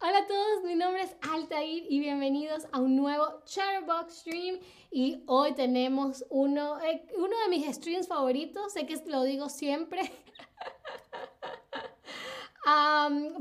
Hola a todos, mi nombre es Altair y bienvenidos a un nuevo Chatterbox Stream. Y hoy tenemos uno, eh, uno de mis streams favoritos, sé que lo digo siempre.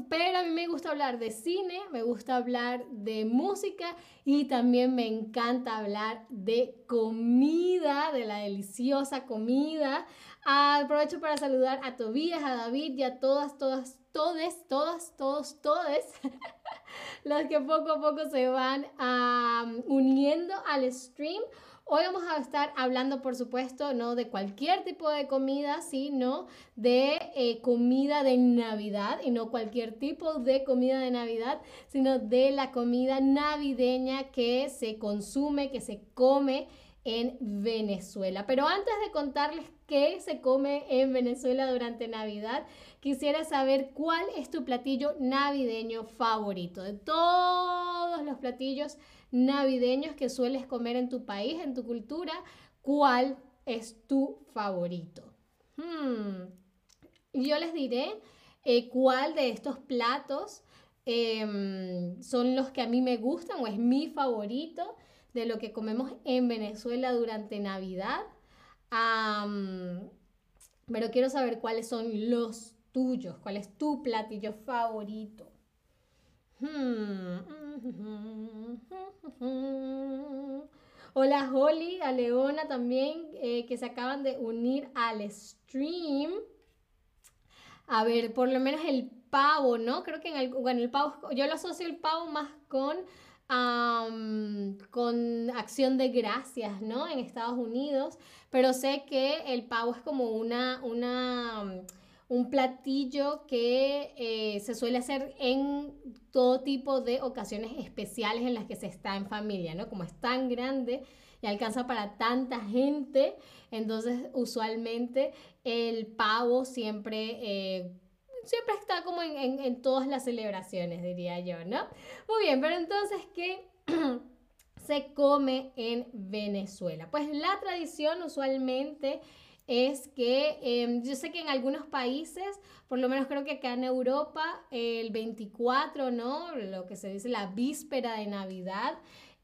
pero a mí me gusta hablar de cine, me gusta hablar de música y también me encanta hablar de comida, de la deliciosa comida. aprovecho para saludar a Tobías, a David y a todas, todas, todes, todas, todos, todes, los que poco a poco se van uniendo al stream. Hoy vamos a estar hablando, por supuesto, no de cualquier tipo de comida, sino de eh, comida de Navidad, y no cualquier tipo de comida de Navidad, sino de la comida navideña que se consume, que se come en Venezuela. Pero antes de contarles qué se come en Venezuela durante Navidad, quisiera saber cuál es tu platillo navideño favorito. De todos los platillos navideños que sueles comer en tu país, en tu cultura, ¿cuál es tu favorito? Hmm. Yo les diré eh, cuál de estos platos em, son los que a mí me gustan o es mi favorito de lo que comemos en Venezuela durante Navidad. pero quiero saber cuáles son los tuyos, cuál es tu platillo favorito. Hmm. Hola Holly, a Leona también, eh, que se acaban de unir al stream. A ver, por lo menos el pavo, ¿no? Creo que en el, bueno, el pavo, yo lo asocio el pavo más con con acción de gracias, ¿no? En Estados Unidos, pero sé que el pavo es como una, una un platillo que eh, se suele hacer en todo tipo de ocasiones especiales en las que se está en familia, ¿no? Como es tan grande y alcanza para tanta gente, entonces usualmente el pavo siempre... Eh, siempre está como en, todas las celebraciones, diría yo, ¿no? Muy bien, pero entonces, ¿qué se come en Venezuela? Pues la tradición usualmente es que em, yo sé que en algunos países, por lo menos creo que acá en Europa, el 24, ¿no? Lo que se dice la víspera de Navidad,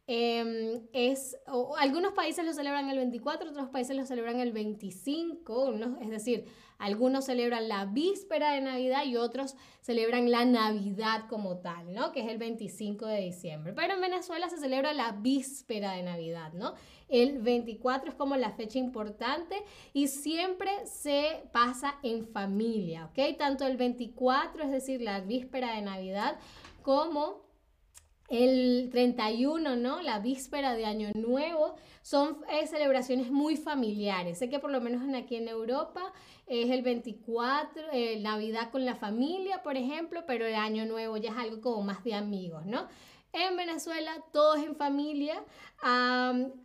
em, es, algunos países lo celebran el 24, otros países lo celebran el 25, es decir, algunos celebran la víspera de Navidad y otros celebran la Navidad como tal, ¿no? Que es el 25 de diciembre. Pero en Venezuela se celebra la víspera de Navidad, ¿no? El 24 es como la fecha importante y siempre se pasa en familia, ¿ok? Tanto el 24, es decir, la víspera de Navidad, como el 31, ¿no? La víspera de Año Nuevo, son eh, celebraciones muy familiares. Sé que por lo menos aquí en Europa es el 24, eh, Navidad con la familia, por ejemplo, pero el Año Nuevo ya es algo como más de amigos, ¿no? En Venezuela todo es en familia,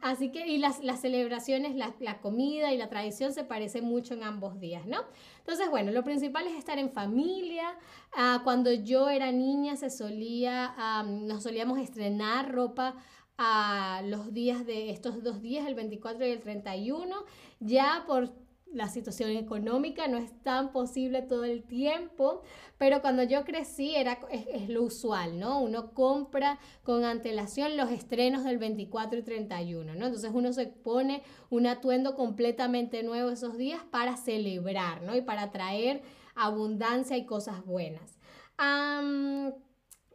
así que y las, las celebraciones, la, la, comida y la tradición se parecen mucho en ambos días, ¿no? Entonces, bueno, lo principal es estar en familia. Ah, cuando yo era niña se solía, nos solíamos estrenar ropa a los días de estos dos días, el 24 y el 31, ya por la situación económica no es tan posible todo el tiempo, pero cuando yo crecí era, es, lo usual, ¿no? Uno compra con antelación los estrenos del 24 y 31, ¿no? Entonces uno se pone un atuendo completamente nuevo esos días para celebrar, ¿no? Y para traer abundancia y cosas buenas.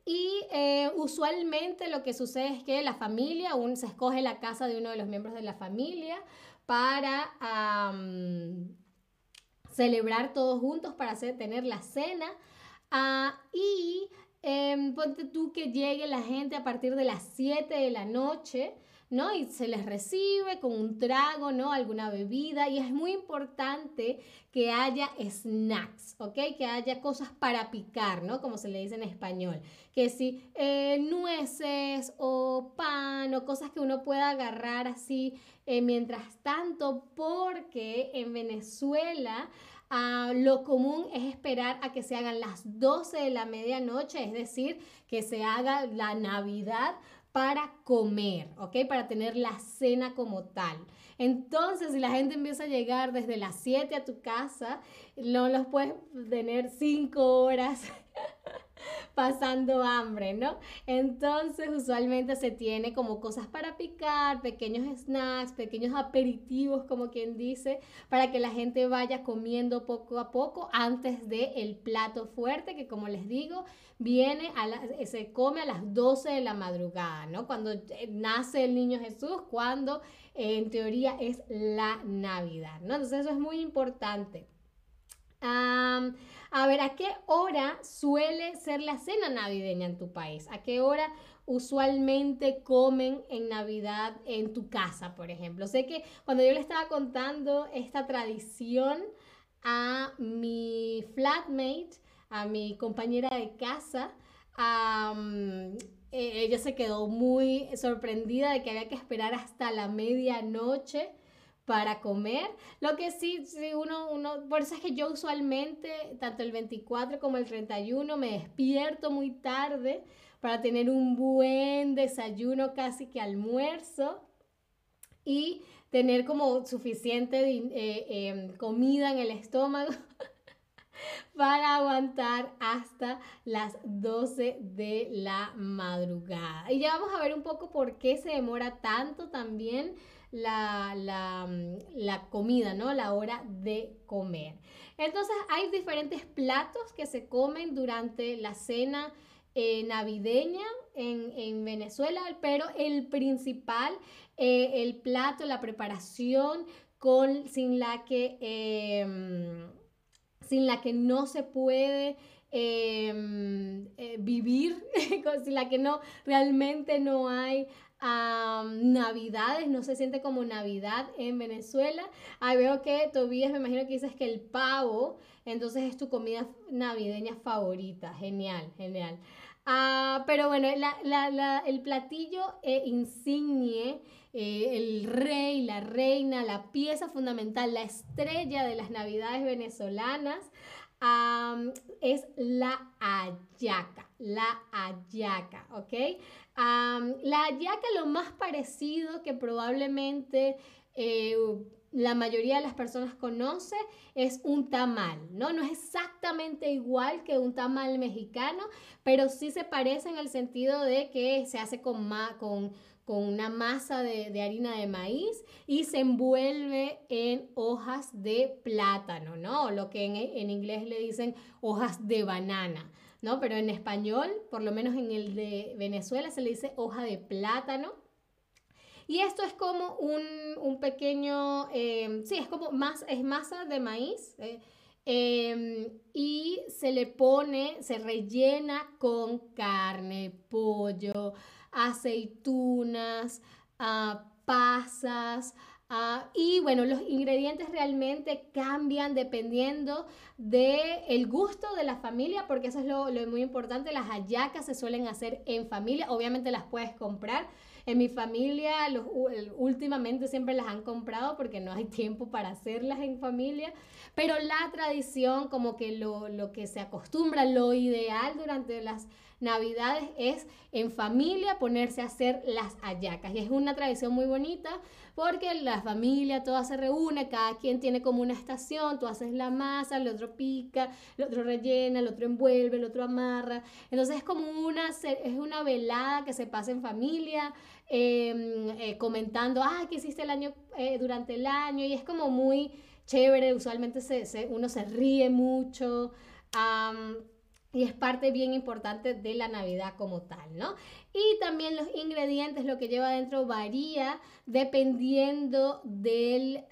y eh, usualmente lo que sucede es que la familia, un, se escoge la casa de uno de los miembros de la familia, para celebrar todos juntos, para hacer, tener la cena. Ah, y em, ponte tú que llegue la gente a partir de las 7 de la noche ¿no? Y se les recibe con un trago, ¿no? Alguna bebida y es muy importante que haya snacks, ¿ok? Que haya cosas para picar, ¿no? Como se le dice en español. Que si eh, nueces o pan o cosas que uno pueda agarrar así eh, mientras tanto, porque en Venezuela... Ah, lo común es esperar a que se hagan las 12 de la medianoche, es decir, que se haga la Navidad para comer, ¿ok? Para tener la cena como tal. Entonces, si la gente empieza a llegar desde las 7 a tu casa, no los puedes tener 5 horas pasando hambre, ¿no? Entonces usualmente se tiene como cosas para picar, pequeños snacks, pequeños aperitivos, como quien dice, para que la gente vaya comiendo poco a poco antes del el plato fuerte, que como les digo, viene a se come a las 12 de la madrugada, ¿no? Cuando eh, nace el niño Jesús, cuando eh, en teoría es la Navidad, ¿no? Entonces eso es muy importante. A ver, ¿a qué hora suele ser la cena navideña en tu país? ¿A qué hora usualmente comen en Navidad en tu casa, por ejemplo? Sé que cuando yo le estaba contando esta tradición a mi flatmate, a mi compañera de casa, e, ella se quedó muy sorprendida de que había que esperar hasta la medianoche para comer. Lo que sí, sí uno, uno, por eso es que yo usualmente, tanto el 24 como el 31, me despierto muy tarde para tener un buen desayuno, casi que almuerzo, y tener como suficiente eh, em, comida en el estómago para aguantar hasta las 12 de la madrugada. Y ya vamos a ver un poco por qué se demora tanto también la, la, comida, ¿no? La hora de comer. Entonces hay diferentes platos que se comen durante la cena eh, navideña en, Venezuela, pero el principal, eh, el plato, la preparación con, sin la que... Em, sin la que no se puede em, eh, vivir, sin la que no realmente no hay navidades, no se siente como Navidad en Venezuela. Ahí veo que Tobías me imagino que dices que el pavo, entonces es tu comida navideña favorita. Genial, genial. Ah, pero bueno, el platillo eh, insignie, eh, el rey, la reina, la pieza fundamental, la estrella de las navidades venezolanas, es la ayaca, la ayaca, ¿ok? La ayaca lo más parecido que probablemente... Eh, la mayoría de las personas conoce es un tamal, ¿no? No es exactamente igual que un tamal mexicano, pero sí se parece en el sentido de que se hace con, con, con una masa de, harina de maíz y se envuelve en hojas de plátano, ¿no? Lo que en, en inglés le dicen hojas de banana. ¿No? Pero en español, por lo menos en el de Venezuela, se le dice hoja de plátano. Y esto es como un, pequeño, em, sí, es como más, es masa de maíz. Eh, em, y se le pone, se rellena con carne, pollo, aceitunas, uh, pasas, Ah, y bueno, los ingredientes realmente cambian dependiendo del el gusto de la familia, porque eso es lo, lo, muy importante. Las hallacas se suelen hacer en familia, obviamente las puedes comprar. En mi familia los, últimamente siempre las han comprado porque no hay tiempo para hacerlas en familia, pero la tradición, como que lo, lo que se acostumbra, lo ideal durante las navidades es en familia ponerse a hacer las hallacas. Y es una tradición muy bonita porque la familia toda se reúne, cada quien tiene como una estación, tú haces la masa, el otro pica, el otro rellena, el otro envuelve, el otro amarra. Entonces es como una, es una velada que se pasa en familia, em, eh, comentando, ah, ¿qué hiciste el año, eh, durante el año? Y es como muy chévere, usualmente se, uno se ríe mucho. Y es parte bien importante de la Navidad como tal, ¿no? Y también los ingredientes, lo que lleva adentro varía dependiendo del,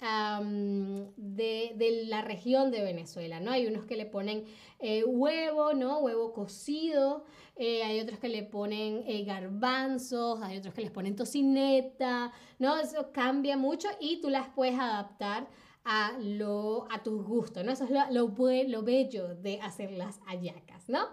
de, la región de Venezuela, ¿no? Hay unos que le ponen eh, huevo, ¿no? Huevo cocido, eh, hay otros que le ponen eh, garbanzos, hay otros que les ponen tocineta, ¿no? Eso cambia mucho y tú las puedes adaptar a, lo, a tus gustos, ¿no? Eso es lo, lo, lo bello de hacer las hallacas, ¿no?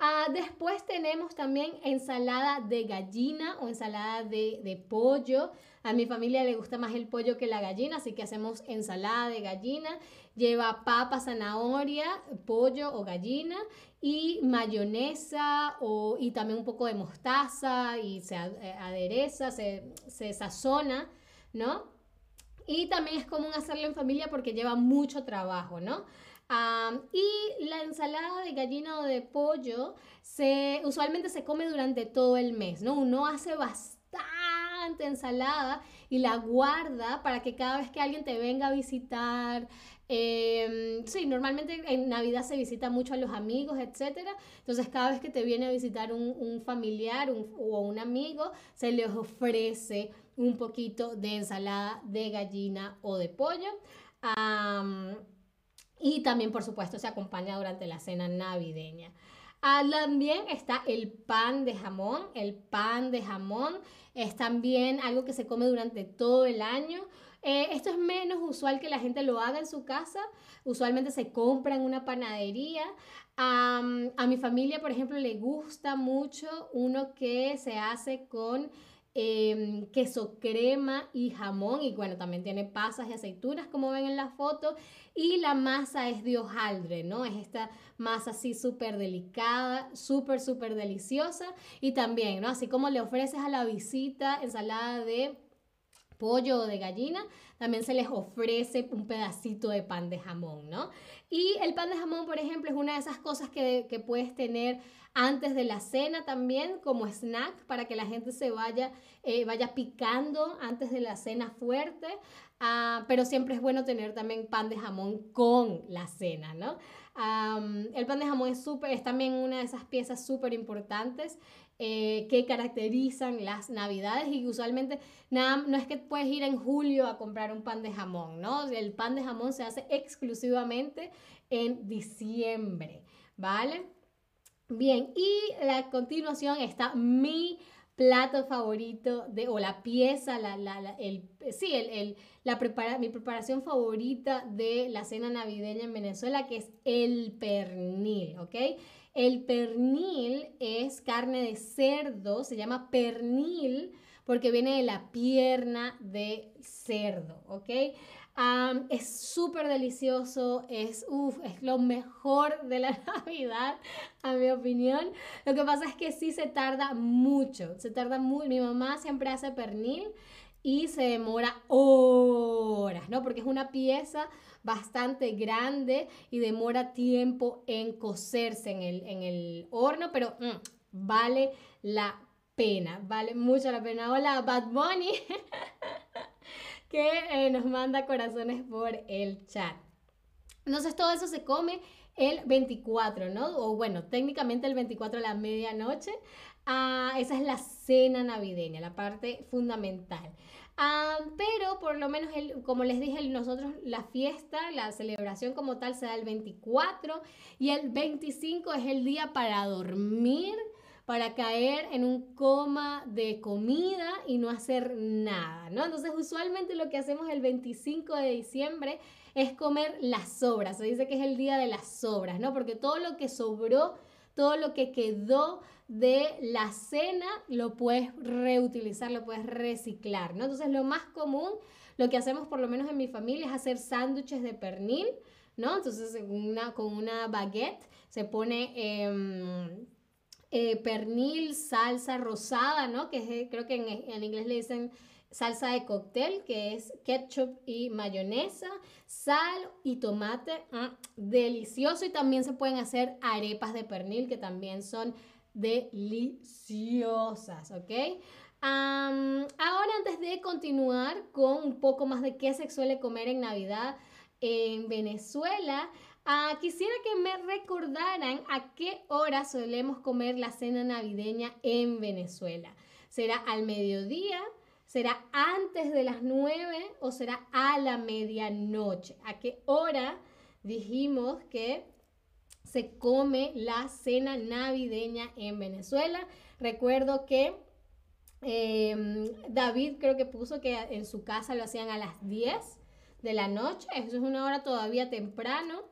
Ah, después tenemos también ensalada de gallina o ensalada de, pollo. A mi familia le gusta más el pollo que la gallina, así que hacemos ensalada de gallina. Lleva papa, zanahoria, pollo o gallina y mayonesa o, y también un poco de mostaza y se eh, adereza, se, se sazona, ¿no? Y también es común hacerlo en familia porque lleva mucho trabajo, ¿no? y la ensalada de gallina o de pollo se, usualmente se come durante todo el mes, ¿no? Uno hace bastante ensalada y la guarda para que cada vez que alguien te venga a visitar, eh, sí, normalmente en Navidad se visita mucho a los amigos, etc. Entonces, cada vez que te viene a visitar un, familiar o un amigo, se les ofrece un poquito de ensalada de gallina o de pollo. y también, por supuesto, se acompaña durante la cena navideña. Ah, también está el pan de jamón. El pan de jamón es también algo que se come durante todo el año. Eh, esto es menos usual que la gente lo haga en su casa. Usualmente se compra en una panadería. a mi familia, por ejemplo, le gusta mucho uno que se hace con em, queso crema y jamón. Y bueno, también tiene pasas y aceitunas, como ven en la foto. Y la masa es de hojaldre, ¿no? Es esta masa así súper delicada, súper, súper deliciosa. Y también, ¿no? Así como le ofreces a la visita ensalada de pollo o de gallina, también se les ofrece un pedacito de pan de jamón, ¿no? Y el pan de jamón, por ejemplo, es una de esas cosas que, puedes tener antes de la cena también como snack para que la gente se vaya, eh, vaya picando antes de la cena fuerte. Ah, pero siempre es bueno tener también pan de jamón con la cena, ¿no? el pan de jamón es, súper, es también una de esas piezas súper importantes eh, que caracterizan las navidades y usualmente nada, no es que puedes ir en julio a comprar un pan de jamón, ¿no? El pan de jamón se hace exclusivamente en diciembre, ¿vale? Bien, y a continuación está mi plato favorito de, o la pieza, la, la, el, sí, el, la prepara, mi preparación favorita de la cena navideña en Venezuela, que es el pernil, ¿ok? El pernil es carne de cerdo, se llama pernil porque viene de la pierna de cerdo, ¿ok? Es súper delicioso, es, es lo mejor de la Navidad, a mi opinión. Lo que pasa es que sí se tarda mucho, se tarda muy, mi mamá siempre hace pernil y se demora horas, ¿no? Porque es una pieza bastante grande y demora tiempo en cocerse en el, en el horno, pero mm, vale la pena, vale mucho la pena. Hola, Bad Bunny, que eh, nos manda corazones por el chat. Entonces todo eso se come el 24, ¿no? O bueno, técnicamente el 24 a la medianoche. Ah, esa es la cena navideña, la parte fundamental. Ah, pero por lo menos, el, como les dije, nosotros la fiesta, la celebración como tal se da el 24 y el 25 es el día para dormir, para caer en un coma de comida y no hacer nada, ¿no? Entonces usualmente lo que hacemos el 25 de diciembre es comer las sobras, se dice que es el día de las sobras, ¿no? Porque todo lo que sobró, todo lo que quedó de la cena lo puedes reutilizar, lo puedes reciclar, ¿no? Entonces lo más común, lo que hacemos por lo menos en mi familia es hacer sándwiches de pernil, ¿no? Entonces una, con una baguette se pone em, eh, pernil, salsa rosada, ¿no? Que creo que en, en inglés le dicen salsa de cóctel, que es ketchup y mayonesa, sal y tomate, mm, delicioso. Y también se pueden hacer arepas de pernil, que también son deliciosas, ¿ok? ahora antes de continuar con un poco más de qué se suele comer en Navidad en Venezuela, ah, quisiera que me recordaran a qué hora solemos comer la cena navideña en Venezuela. ¿Será al mediodía? ¿Será antes de las 9 o será a la medianoche? ¿A qué hora dijimos que se come la cena navideña en Venezuela. Recuerdo que em, David creo que puso que en su casa lo hacían a las 10 de la noche. Eso es una hora todavía temprano.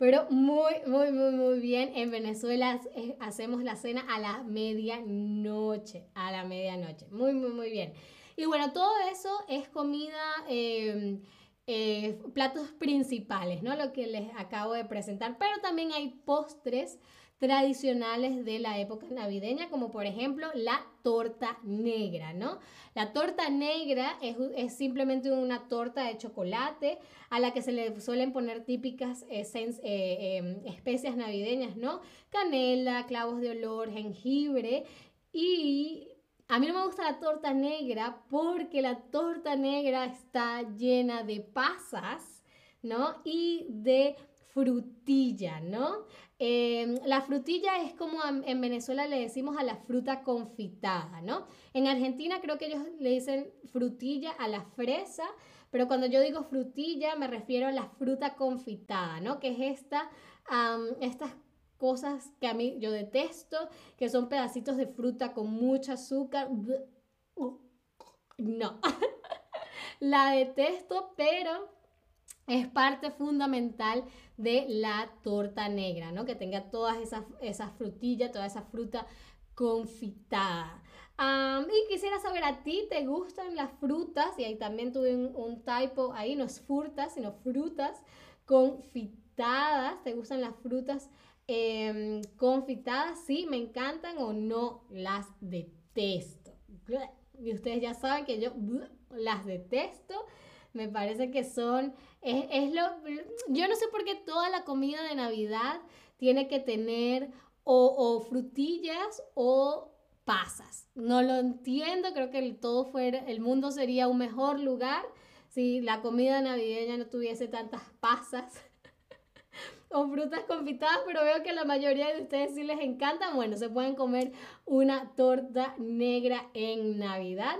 Pero muy, muy, muy, muy bien. En Venezuela hacemos la cena a la medianoche. A la medianoche. Muy, muy, muy bien. Y bueno, todo eso es comida... Em, eh, platos principales, ¿no? Lo que les acabo de presentar, pero también hay postres tradicionales de la época navideña, como por ejemplo la torta negra, ¿no? La torta negra es, simplemente una torta de chocolate a la que se le suelen poner típicas eh, em, especias navideñas, ¿no? Canela, clavos de olor, jengibre y a mí no me gusta la torta negra porque la torta negra está llena de pasas, ¿no? Y de frutilla, ¿no? Em, la frutilla es como en Venezuela le decimos a la fruta confitada, ¿no? En Argentina creo que ellos le dicen frutilla a la fresa, pero cuando yo digo frutilla me refiero a la fruta confitada, ¿no? Que es esta, estas cosas que a mí yo detesto, que son pedacitos de fruta con mucho azúcar. No, la detesto, pero es parte fundamental de la torta negra, ¿no? Que tenga todas esas, esas frutillas, toda esa fruta confitada. y quisiera saber, ¿a ti te gustan las frutas? Y ahí también tuve un, typo ahí, no es frutas, sino frutas confitadas. ¿Te gustan las frutas em, confitadas? Sí, me encantan o no, las detesto. Y ustedes ya saben que yo las detesto me parece que son, es, lo, yo no sé por qué toda la comida de Navidad tiene que tener o, frutillas o pasas. No lo entiendo, creo que el, todo fuera, el mundo sería un mejor lugar si la comida navideña no tuviese tantas pasas o frutas confitadas, pero veo que a la mayoría de ustedes sí les encantan. Bueno, se pueden comer una torta negra en Navidad.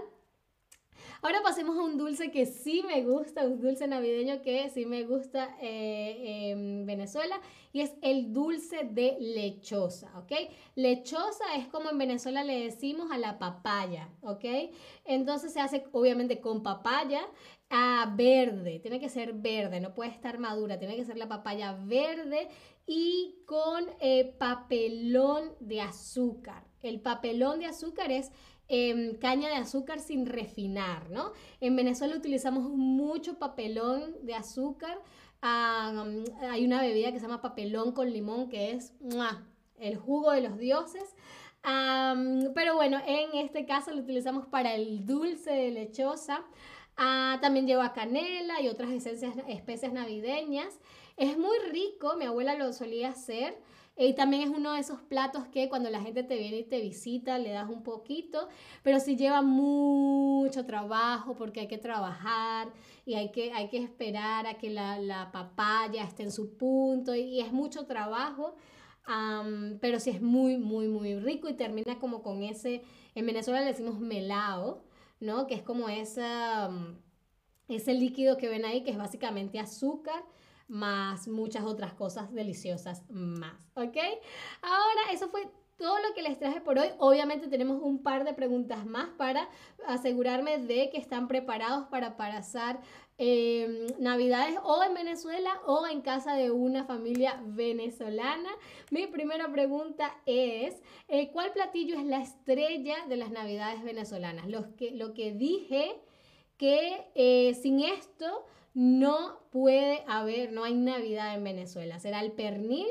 Ahora pasemos a un dulce que sí me gusta, un dulce navideño que sí me gusta eh, en Venezuela y es el dulce de lechosa, ¿ok? Lechosa es como en Venezuela le decimos a la papaya, ¿ok? Entonces se hace obviamente con papaya a verde, tiene que ser verde, no puede estar madura, tiene que ser la papaya verde y con eh, papelón de azúcar. El papelón de azúcar es Em, caña de azúcar sin refinar, ¿no? En Venezuela utilizamos mucho papelón de azúcar. hay una bebida que se llama papelón con limón que es el jugo de los dioses. pero bueno, en este caso lo utilizamos para el dulce de lechosa. Ah, también lleva canela y otras esencias, especias navideñas. Es muy rico, mi abuela lo solía hacer. Y también es uno de esos platos que cuando la gente te viene y te visita le das un poquito, pero sí lleva mucho trabajo porque hay que trabajar y hay que, hay que esperar a que la, papaya esté en su punto y, es mucho trabajo. pero sí es muy, muy, muy rico y termina como con ese, en Venezuela le decimos melao, ¿no? Que es como esa, ese líquido que ven ahí, que es básicamente azúcar más muchas otras cosas deliciosas más, ¿ok? Ahora, eso fue todo lo que les traje por hoy. Obviamente tenemos un par de preguntas más para asegurarme de que están preparados para pasar em, navidades o en Venezuela o en casa de una familia venezolana. Mi primera pregunta es, eh, ¿cuál platillo es la estrella de las navidades venezolanas? Que, lo que dije que eh, sin esto no puede haber, no hay Navidad en Venezuela. ¿Será el pernil?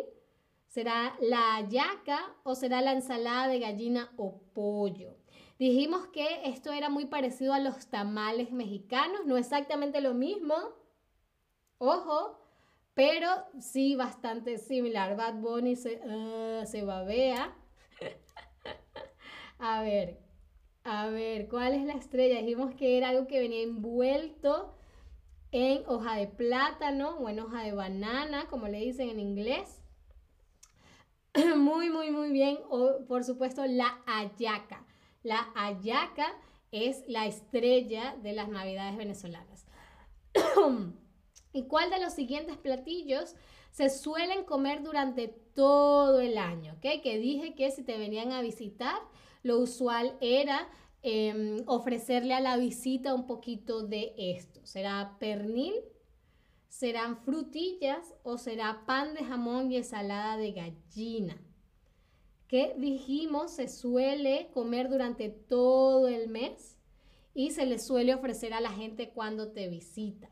¿Será la hallaca o será la ensalada de gallina o pollo? Dijimos que esto era muy parecido a los tamales mexicanos, no exactamente lo mismo, ojo, pero sí bastante similar. Bad Bunny se, uh, se babea. a ver, a ver, ¿cuál es la estrella? Dijimos que era algo que venía envuelto en hoja de plátano o en hoja de banana, como le dicen en inglés. Muy, muy, muy bien. O, por supuesto, la ayaca. La ayaca es la estrella de las navidades venezolanas. ¿Y cuál de los siguientes platillos se suelen comer durante todo el año? Que dije que si te venían a visitar, lo usual era Em, ofrecerle a la visita un poquito de esto. ¿Será pernil? ¿Serán frutillas o será pan de jamón y ensalada de gallina? Que dijimos se suele comer durante todo el mes y se le suele ofrecer a la gente cuando te visita.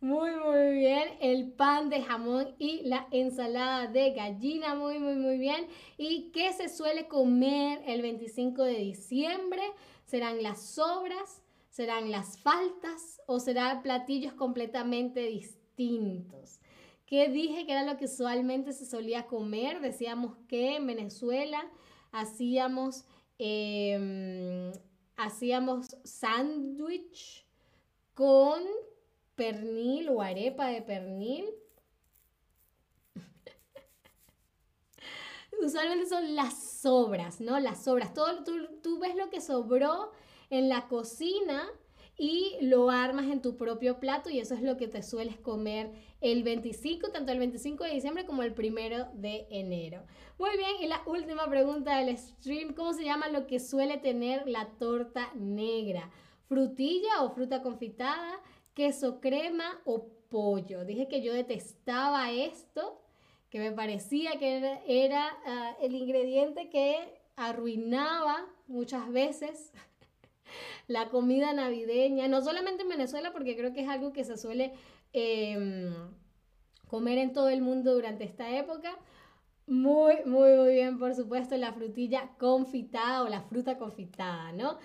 Muy, muy bien. El pan de jamón y la ensalada de gallina. Muy, muy, muy bien. ¿Y qué se suele comer el 25 de diciembre? ¿Serán las sobras? ¿Serán las faltas? ¿O serán platillos completamente distintos? ¿Qué dije que era lo que usualmente se solía comer? Decíamos que en Venezuela hacíamos, em, hacíamos sándwich con pernil o arepa de pernil. Usualmente son las sobras, ¿no? Las sobras. Todo, tú, tú ves lo que sobró en la cocina y lo armas en tu propio plato y eso es lo que te sueles comer el 25, tanto el 25 de diciembre como el primero de enero. Muy bien, y la última pregunta del stream, ¿cómo se llama lo que suele tener la torta negra? ¿Frutilla o fruta confitada? ¿Queso crema o pollo? Dije que yo detestaba esto, que me parecía que era, ah, el ingrediente que arruinaba muchas veces la comida navideña, no solamente en Venezuela, porque creo que es algo que se suele em, comer en todo el mundo durante esta época. Muy, muy, muy bien, por supuesto, la frutilla confitada o la fruta confitada, ¿no?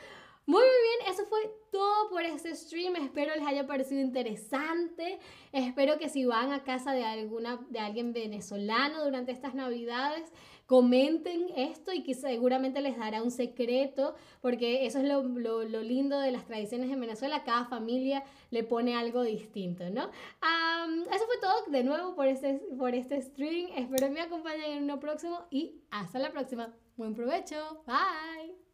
Muy, muy bien, eso fue todo por este stream. Espero les haya parecido interesante. Espero que si van a casa de alguna de alguien venezolano durante estas Navidades, comenten esto y que seguramente les dará un secreto, porque eso es lo, lindo de las tradiciones en Venezuela, cada familia le pone algo distinto, ¿no? eso fue todo de nuevo por este, por este stream, espero me acompañen en uno próximo y hasta la próxima. Buen provecho, bye.